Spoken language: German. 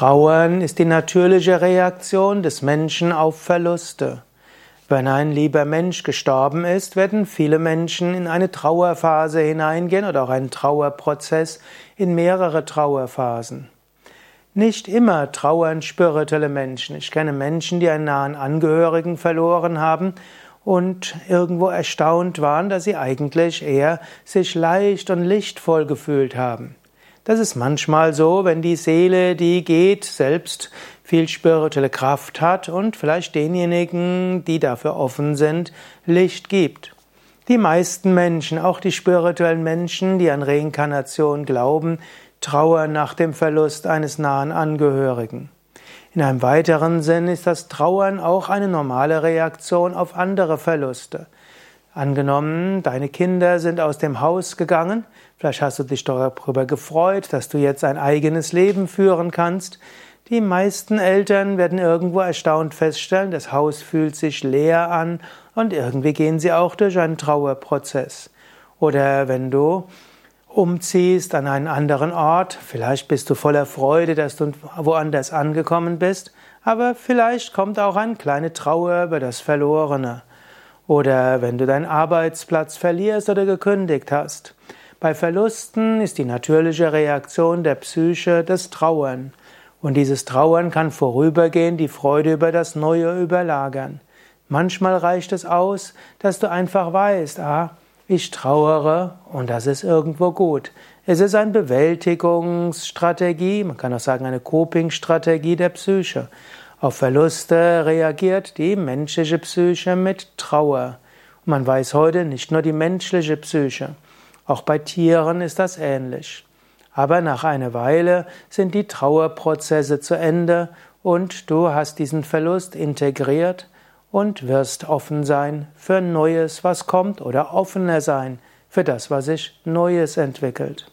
Trauern ist die natürliche Reaktion des Menschen auf Verluste. Wenn ein lieber Mensch gestorben ist, werden viele Menschen in eine Trauerphase hineingehen oder auch einen Trauerprozess in mehrere Trauerphasen. Nicht immer trauern spirituelle Menschen. Ich kenne Menschen, die einen nahen Angehörigen verloren haben und irgendwo erstaunt waren, dass sie eigentlich eher sich leicht und lichtvoll gefühlt haben. Das ist manchmal so, wenn die Seele, die geht, selbst viel spirituelle Kraft hat und vielleicht denjenigen, die dafür offen sind, Licht gibt. Die meisten Menschen, auch die spirituellen Menschen, die an Reinkarnation glauben, trauern nach dem Verlust eines nahen Angehörigen. In einem weiteren Sinn ist das Trauern auch eine normale Reaktion auf andere Verluste. Angenommen, deine Kinder sind aus dem Haus gegangen, vielleicht hast du dich darüber gefreut, dass du jetzt ein eigenes Leben führen kannst. Die meisten Eltern werden irgendwo erstaunt feststellen, das Haus fühlt sich leer an und irgendwie gehen sie auch durch einen Trauerprozess. Oder wenn du umziehst an einen anderen Ort, vielleicht bist du voller Freude, dass du woanders angekommen bist, aber vielleicht kommt auch eine kleine Trauer über das Verlorene. Oder wenn du deinen Arbeitsplatz verlierst oder gekündigt hast. Bei Verlusten ist die natürliche Reaktion der Psyche das Trauern. Und dieses Trauern kann vorübergehend die Freude über das Neue überlagern. Manchmal reicht es aus, dass du einfach weißt, ah, ich trauere und das ist irgendwo gut. Es ist eine Bewältigungsstrategie, man kann auch sagen eine Coping-Strategie der Psyche. Auf Verluste reagiert die menschliche Psyche mit Trauer. Und man weiß heute nicht nur die menschliche Psyche, auch bei Tieren ist das ähnlich. Aber nach einer Weile sind die Trauerprozesse zu Ende und du hast diesen Verlust integriert und wirst offen sein für Neues, was kommt oder offener sein für das, was sich Neues entwickelt.